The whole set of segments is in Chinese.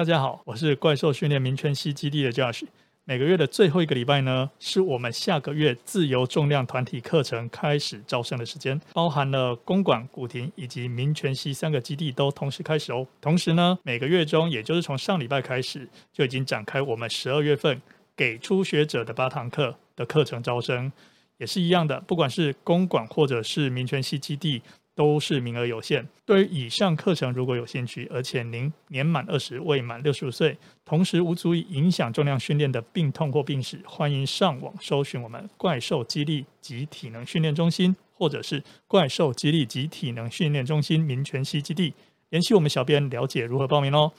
大家好，我是怪兽训练民权西基地的 Josh。每个月的最后一个礼拜呢，是我们下个月自由重量团体课程开始招生的时间，包含了公馆、古亭以及民权西三个基地都同时开始哦。同时呢，每个月中，也就是从上礼拜开始，就已经展开我们十二月份给初学者的八堂课的课程招生，也是一样的，不管是公馆或者是民权西基地。都是名额有限。对于以上课程如果有兴趣，而且您年满二十，未满六十五岁，同时无足以影响重量训练的病痛或病史，欢迎上网搜寻我们怪兽激励及体能训练中心，或者是怪兽激励及体能训练中心民权西基地，联系我们小编了解如何报名哦。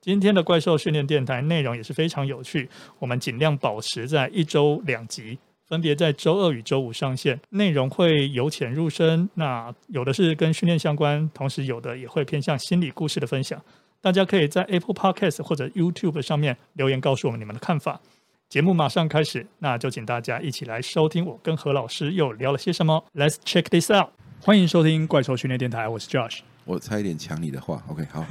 今天的怪兽训练电台内容也是非常有趣，我们尽量保持在一周两集。分别在周二与周五上线，内容会由浅入深。那有的是跟训练相关，同时有的也会偏向心理故事的分享。大家可以在 Apple Podcast 或者 YouTube 上面留言告诉我们你们的看法。节目马上开始，那就请大家一起来收听我跟何老师又聊了些什么。Let's check this out。欢迎收听怪兽训练电台，我是 Josh。我差一点抢你的话，OK，好，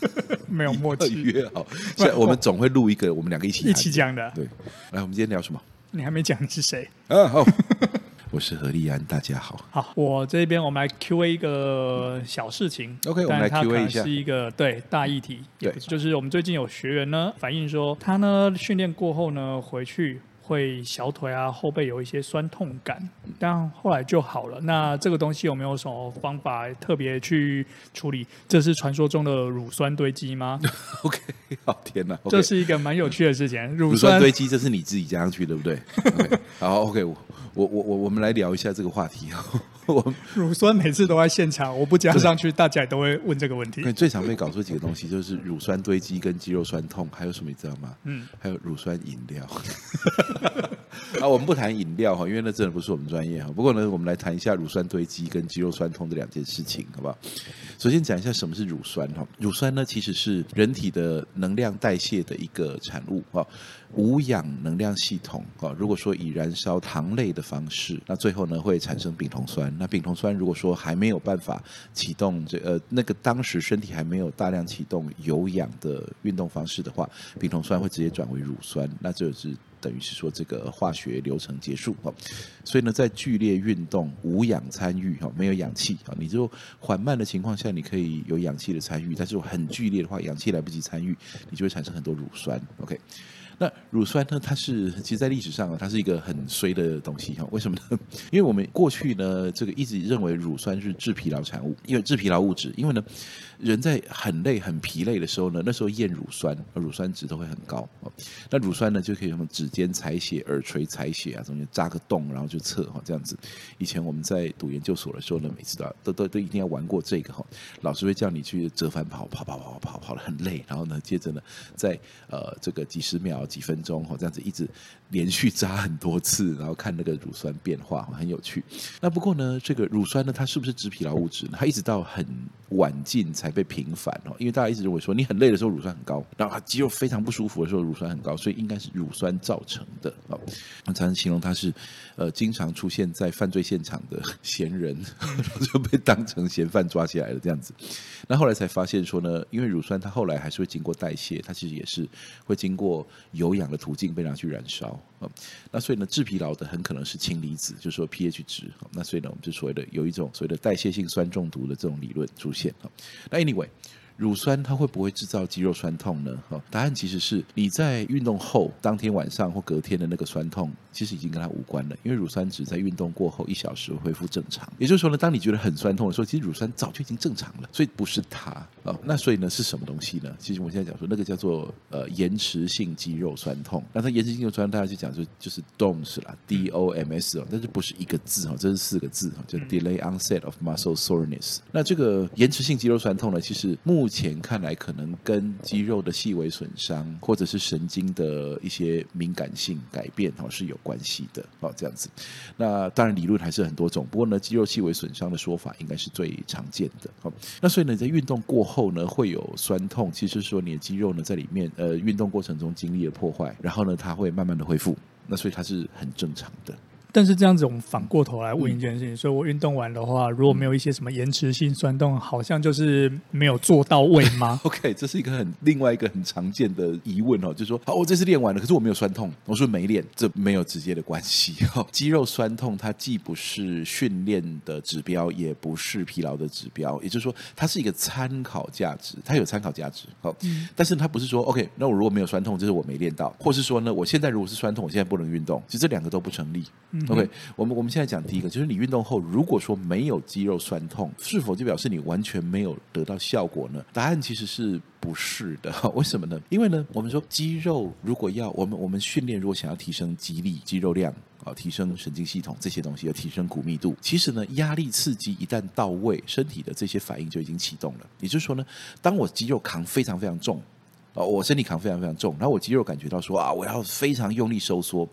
没有默契，约好。现在我们总会录一个，我们两个一起 一起讲的。对，来，我们今天聊什么？你还没讲你是谁？啊，好，我是何立安，大家好。好，我这边我们来 Q A 一个小事情。OK，我们来 Q A 一下，是一个对大议题。对，就是我们最近有学员呢反映说，他呢训练过后呢回去。会小腿啊后背有一些酸痛感，但后来就好了。那这个东西有没有什么方法特别去处理？这是传说中的乳酸堆积吗？OK，好天哪，okay. 这是一个蛮有趣的事情。乳酸堆积，这是你自己加上去对不对？Okay. 好，OK，我我我我们来聊一下这个话题。我 乳酸每次都在现场，我不加上去，大家也都会问这个问题。最常被搞出几个东西，就是乳酸堆积跟肌肉酸痛，还有什么你知道吗？嗯，还有乳酸饮料。啊，我们不谈饮料哈，因为那真的不是我们专业哈。不过呢，我们来谈一下乳酸堆积跟肌肉酸痛这两件事情，好不好？首先讲一下什么是乳酸哈。乳酸呢，其实是人体的能量代谢的一个产物哈。无氧能量系统啊，如果说以燃烧糖类的方式，那最后呢会产生丙酮酸。那丙酮酸如果说还没有办法启动这呃那个当时身体还没有大量启动有氧的运动方式的话，丙酮酸会直接转为乳酸，那就是等于是说这个化学流程结束哈。所以呢，在剧烈运动无氧参与哈，没有氧气啊，你就缓慢的情况下你可以有氧气的参与，但是很剧烈的话，氧气来不及参与，你就会产生很多乳酸。OK。那乳酸呢？它是其实，在历史上啊，它是一个很衰的东西哈。为什么呢？因为我们过去呢，这个一直认为乳酸是致疲劳产物，因为致疲劳物质。因为呢，人在很累、很疲累的时候呢，那时候验乳酸，乳酸值都会很高。那乳酸呢，就可以用指尖采血、耳垂采血啊，中间扎个洞，然后就测哈，这样子。以前我们在读研究所的时候呢，每次都要都都都一定要玩过这个哈。老师会叫你去折返跑，跑跑跑跑跑跑得很累，然后呢，接着呢，在呃这个几十秒。几分钟哈，这样子一直连续扎很多次，然后看那个乳酸变化，很有趣。那不过呢，这个乳酸呢，它是不是致疲劳物质呢？它一直到很晚近才被平反哦，因为大家一直认为说，你很累的时候乳酸很高，然后肌肉非常不舒服的时候乳酸很高，所以应该是乳酸造成的哦。那才能形容它是呃，经常出现在犯罪现场的嫌人，就被当成嫌犯抓起来了这样子。那后来才发现说呢，因为乳酸它后来还是会经过代谢，它其实也是会经过。有氧的途径被拿去燃烧啊，那所以呢，致疲劳的很可能是氢离子，就是说 pH 值。那所以呢，我们就所谓的有一种所谓的代谢性酸中毒的这种理论出现啊。那 anyway。乳酸它会不会制造肌肉酸痛呢？哈，答案其实是你在运动后当天晚上或隔天的那个酸痛，其实已经跟它无关了，因为乳酸只在运动过后一小时恢复正常。也就是说呢，当你觉得很酸痛的时候，其实乳酸早就已经正常了，所以不是它啊。那所以呢，是什么东西呢？其实我现在讲说那个叫做呃延迟性肌肉酸痛。那它延迟性肌肉酸痛，大家就讲说就是 DOMS 啦，D O M S 哦，但是不是一个字哈，这是四个字哈，叫 Delay Onset of Muscle Soreness。那这个延迟性肌肉酸痛呢，其实目目前看来可能跟肌肉的细微损伤，或者是神经的一些敏感性改变哦，是有关系的哦，这样子。那当然理论还是很多种，不过呢，肌肉细微损伤的说法应该是最常见的哦。那所以呢，在运动过后呢，会有酸痛，其实说你的肌肉呢在里面呃运动过程中经历了破坏，然后呢，它会慢慢的恢复，那所以它是很正常的。但是这样子，我们反过头来问一件事情：，嗯、所以我运动完的话，如果没有一些什么延迟性酸痛，好像就是没有做到位吗？OK，这是一个很另外一个很常见的疑问哦，就是说，好，我这次练完了，可是我没有酸痛，我说没练，这没有直接的关系。哦、肌肉酸痛它既不是训练的指标，也不是疲劳的指标，也就是说，它是一个参考价值，它有参考价值。好、哦，嗯、但是它不是说 OK，那我如果没有酸痛，就是我没练到，或是说呢，我现在如果是酸痛，我现在不能运动，其实这两个都不成立。嗯 OK，我们我们现在讲第一个，就是你运动后如果说没有肌肉酸痛，是否就表示你完全没有得到效果呢？答案其实是不是的。为什么呢？因为呢，我们说肌肉如果要我们我们训练，如果想要提升肌力、肌肉量啊，提升神经系统这些东西，要提升骨密度，其实呢，压力刺激一旦到位，身体的这些反应就已经启动了。也就是说呢，当我肌肉扛非常非常重。哦，我身体扛非常非常重，然后我肌肉感觉到说啊，我要非常用力收缩。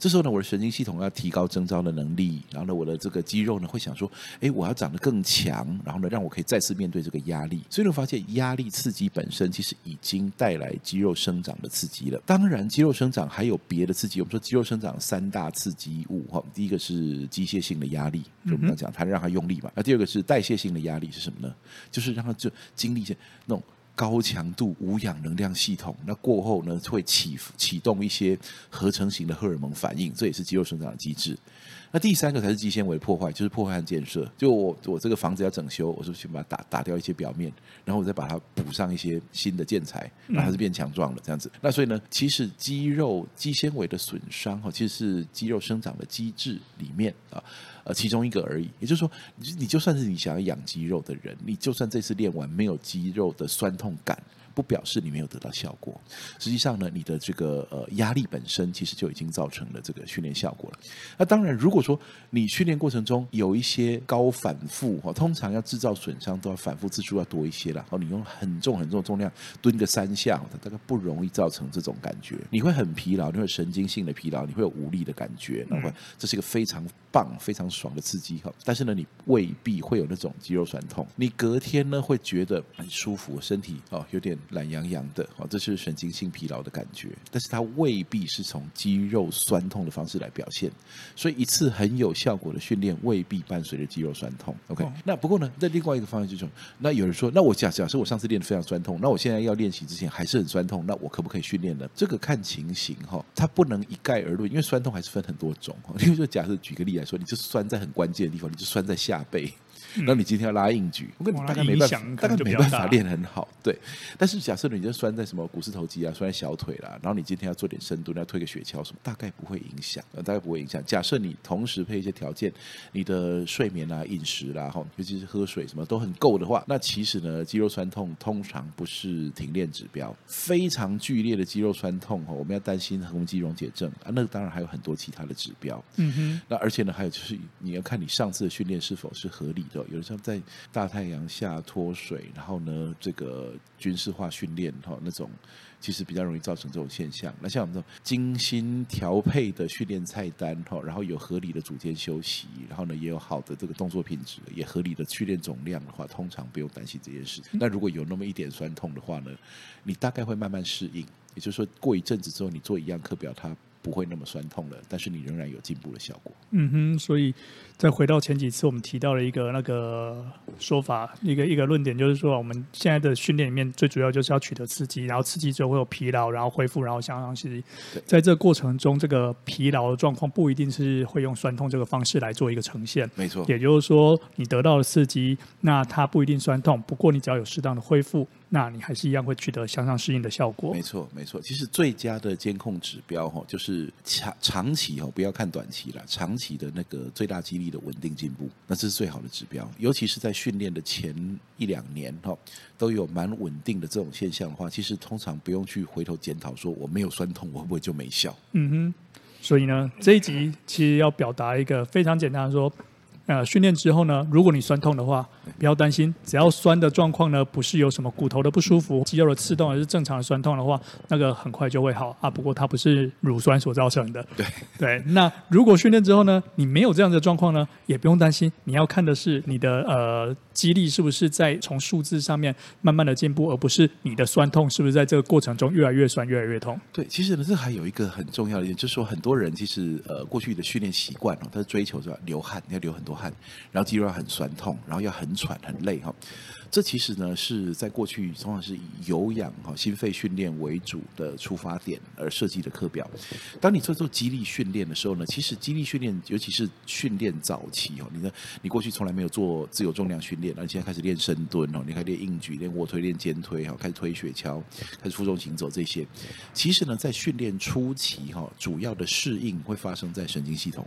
这时候呢，我的神经系统要提高征召的能力，然后呢，我的这个肌肉呢会想说，哎，我要长得更强，然后呢，让我可以再次面对这个压力。所以呢，发现压力刺激本身其实已经带来肌肉生长的刺激了。当然，肌肉生长还有别的刺激。我们说肌肉生长三大刺激物哈，第一个是机械性的压力，就我们刚讲它让它用力嘛。那第二个是代谢性的压力是什么呢？就是让它就经历一些那种。高强度无氧能量系统，那过后呢，会启启动一些合成型的荷尔蒙反应，这也是肌肉生长的机制。那第三个才是肌纤维破坏，就是破坏和建设。就我我这个房子要整修，我是先把它打打掉一些表面，然后我再把它补上一些新的建材，然后它是变强壮了这样子。那所以呢，其实肌肉肌纤维的损伤哈，其实是肌肉生长的机制里面啊。呃，其中一个而已。也就是说，你就算是你想要养肌肉的人，你就算这次练完没有肌肉的酸痛感。不表示你没有得到效果，实际上呢，你的这个呃压力本身其实就已经造成了这个训练效果了。那当然，如果说你训练过程中有一些高反复哈，通常要制造损伤都要反复次数要多一些了。然后你用很重很重的重量蹲个三下，它大概不容易造成这种感觉。你会很疲劳，你会神经性的疲劳，你会有无力的感觉。然后这是一个非常棒、非常爽的刺激哈。但是呢，你未必会有那种肌肉酸痛。你隔天呢会觉得很舒服，身体哦有点。懒洋洋的，哦，这是神经性疲劳的感觉，但是它未必是从肌肉酸痛的方式来表现，所以一次很有效果的训练未必伴随着肌肉酸痛。OK，、哦、那不过呢，在另外一个方向就是，那有人说，那我假假设我上次练得非常酸痛，那我现在要练习之前还是很酸痛，那我可不可以训练呢？这个看情形哈，它不能一概而论，因为酸痛还是分很多种。因为就假设举个例来说，你就酸在很关键的地方，你就酸在下背。那你今天要拉硬举，我跟你大概没办法，大概没办法练很好，对。但是假设你就酸在什么股四头肌啊，酸在小腿啦，然后你今天要做点深蹲，要推个雪橇什么，大概不会影响，大概不会影响。假设你同时配一些条件，你的睡眠啊、饮食啦，哈，尤其是喝水什么都很够的话，那其实呢，肌肉酸痛通常不是停练指标。非常剧烈的肌肉酸痛哈，我们要担心横纹肌溶解症啊，那当然还有很多其他的指标。嗯哼。那而且呢，还有就是你要看你上次的训练是否是合理的。有的时候在大太阳下脱水，然后呢，这个军事化训练哈，那种其实比较容易造成这种现象。那像我们这种精心调配的训练菜单哈，然后有合理的组间休息，然后呢也有好的这个动作品质，也合理的训练总量的话，通常不用担心这件事。那如果有那么一点酸痛的话呢，你大概会慢慢适应。也就是说，过一阵子之后，你做一样课表，它不会那么酸痛了，但是你仍然有进步的效果。嗯哼，所以再回到前几次我们提到了一个那个说法，一个一个论点，就是说我们现在的训练里面最主要就是要取得刺激，然后刺激之后会有疲劳，然后恢复，然后相当是在这个过程中，这个疲劳的状况不一定是会用酸痛这个方式来做一个呈现。没错，也就是说你得到了刺激，那它不一定酸痛，不过你只要有适当的恢复。那你还是一样会取得向上适应的效果。没错，没错。其实最佳的监控指标哈，就是长长期哈，不要看短期了，长期的那个最大肌的稳定进步，那这是最好的指标。尤其是在训练的前一两年哈，都有蛮稳定的这种现象的话，其实通常不用去回头检讨说我没有酸痛，我会不会就没效？嗯哼。所以呢，这一集其实要表达一个非常简单的说。呃，训练之后呢，如果你酸痛的话，不要担心，只要酸的状况呢不是有什么骨头的不舒服、肌肉的刺痛，而是正常的酸痛的话，那个很快就会好啊。不过它不是乳酸所造成的。对对，那如果训练之后呢，你没有这样的状况呢，也不用担心，你要看的是你的呃肌力是不是在从数字上面慢慢的进步，而不是你的酸痛是不是在这个过程中越来越酸、越来越痛。对，其实呢，这还有一个很重要的一点，就是说很多人其实呃过去的训练习惯哦，他是追求是吧，流汗，要流很多汗，然后肌肉很酸痛，然后要很喘很累哈。这其实呢是在过去通常是以有氧哈心肺训练为主的出发点而设计的课表。当你做做肌力训练的时候呢，其实肌力训练尤其是训练早期哦，你呢你过去从来没有做自由重量训练，而现在开始练深蹲哦，你开始练硬举、练卧推、练肩推哈，开始推雪橇、开始负重行走这些。其实呢，在训练初期哈，主要的适应会发生在神经系统。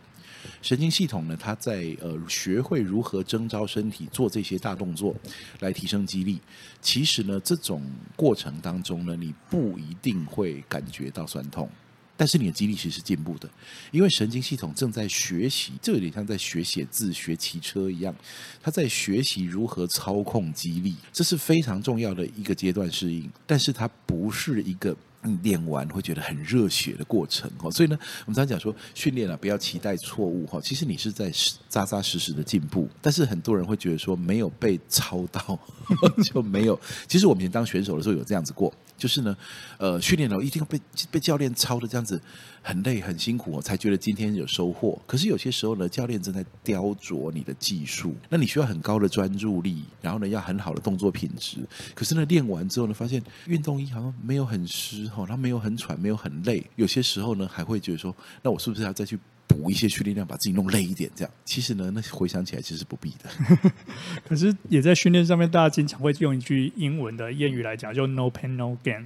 神经系统呢，它在呃学会如何征召身体做这些大动作，来来提升肌力。其实呢，这种过程当中呢，你不一定会感觉到酸痛，但是你的肌力其实是进步的，因为神经系统正在学习，这有点像在学写字、学骑车一样，它在学习如何操控肌力，这是非常重要的一个阶段适应，但是它不是一个。练完会觉得很热血的过程哦，所以呢，我们常讲说训练啊，不要期待错误哈。其实你是在扎扎实实的进步，但是很多人会觉得说没有被操到 就没有。其实我们以前当选手的时候有这样子过。就是呢，呃，训练了一定要被被教练操的这样子很累很辛苦，才觉得今天有收获。可是有些时候呢，教练正在雕琢你的技术，那你需要很高的专注力，然后呢，要很好的动作品质。可是呢，练完之后呢，发现运动衣好像没有很湿哈，它没有很喘，没有很累。有些时候呢，还会觉得说，那我是不是要再去？补一些训练量，把自己弄累一点，这样其实呢，那回想起来其实不必的。可是也在训练上面，大家经常会用一句英文的谚语来讲，就 “no pain no gain”。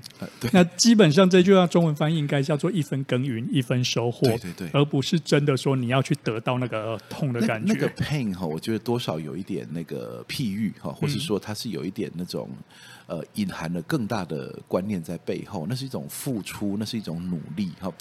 那基本上这句话中文翻译应该叫做“一分耕耘一分收获”。对对对，而不是真的说你要去得到那个痛的感觉。那，那个 pain 哈，我觉得多少有一点那个譬喻哈，或是说它是有一点那种。呃，隐含了更大的观念在背后，那是一种付出，那是一种努力哈，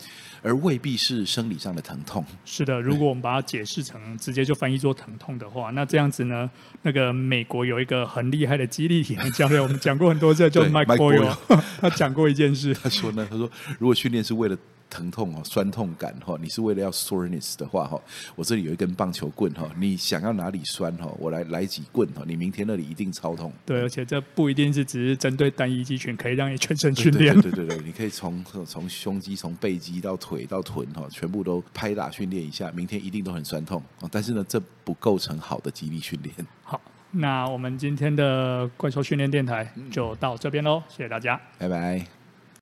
而未必是生理上的疼痛。是的，如果我们把它解释成直接就翻译做疼痛的话，那这样子呢，那个美国有一个很厉害的激励体能教练，我们讲过很多次，叫 Mike Boyle，他讲过一件事，他说呢，他说如果训练是为了。疼痛哦，酸痛感哈，你是为了要 soreness 的话哈，我这里有一根棒球棍哈，你想要哪里酸哈，我来来几棍哈，你明天那里一定超痛。对，而且这不一定是只是针对单一肌群，可以让你全身训练。对对，对你可以从从胸肌、从背肌到腿到臀哈，全部都拍打训练一下，明天一定都很酸痛。但是呢，这不构成好的肌力训练。好，那我们今天的怪兽训练电台就到这边喽，谢谢大家，拜拜。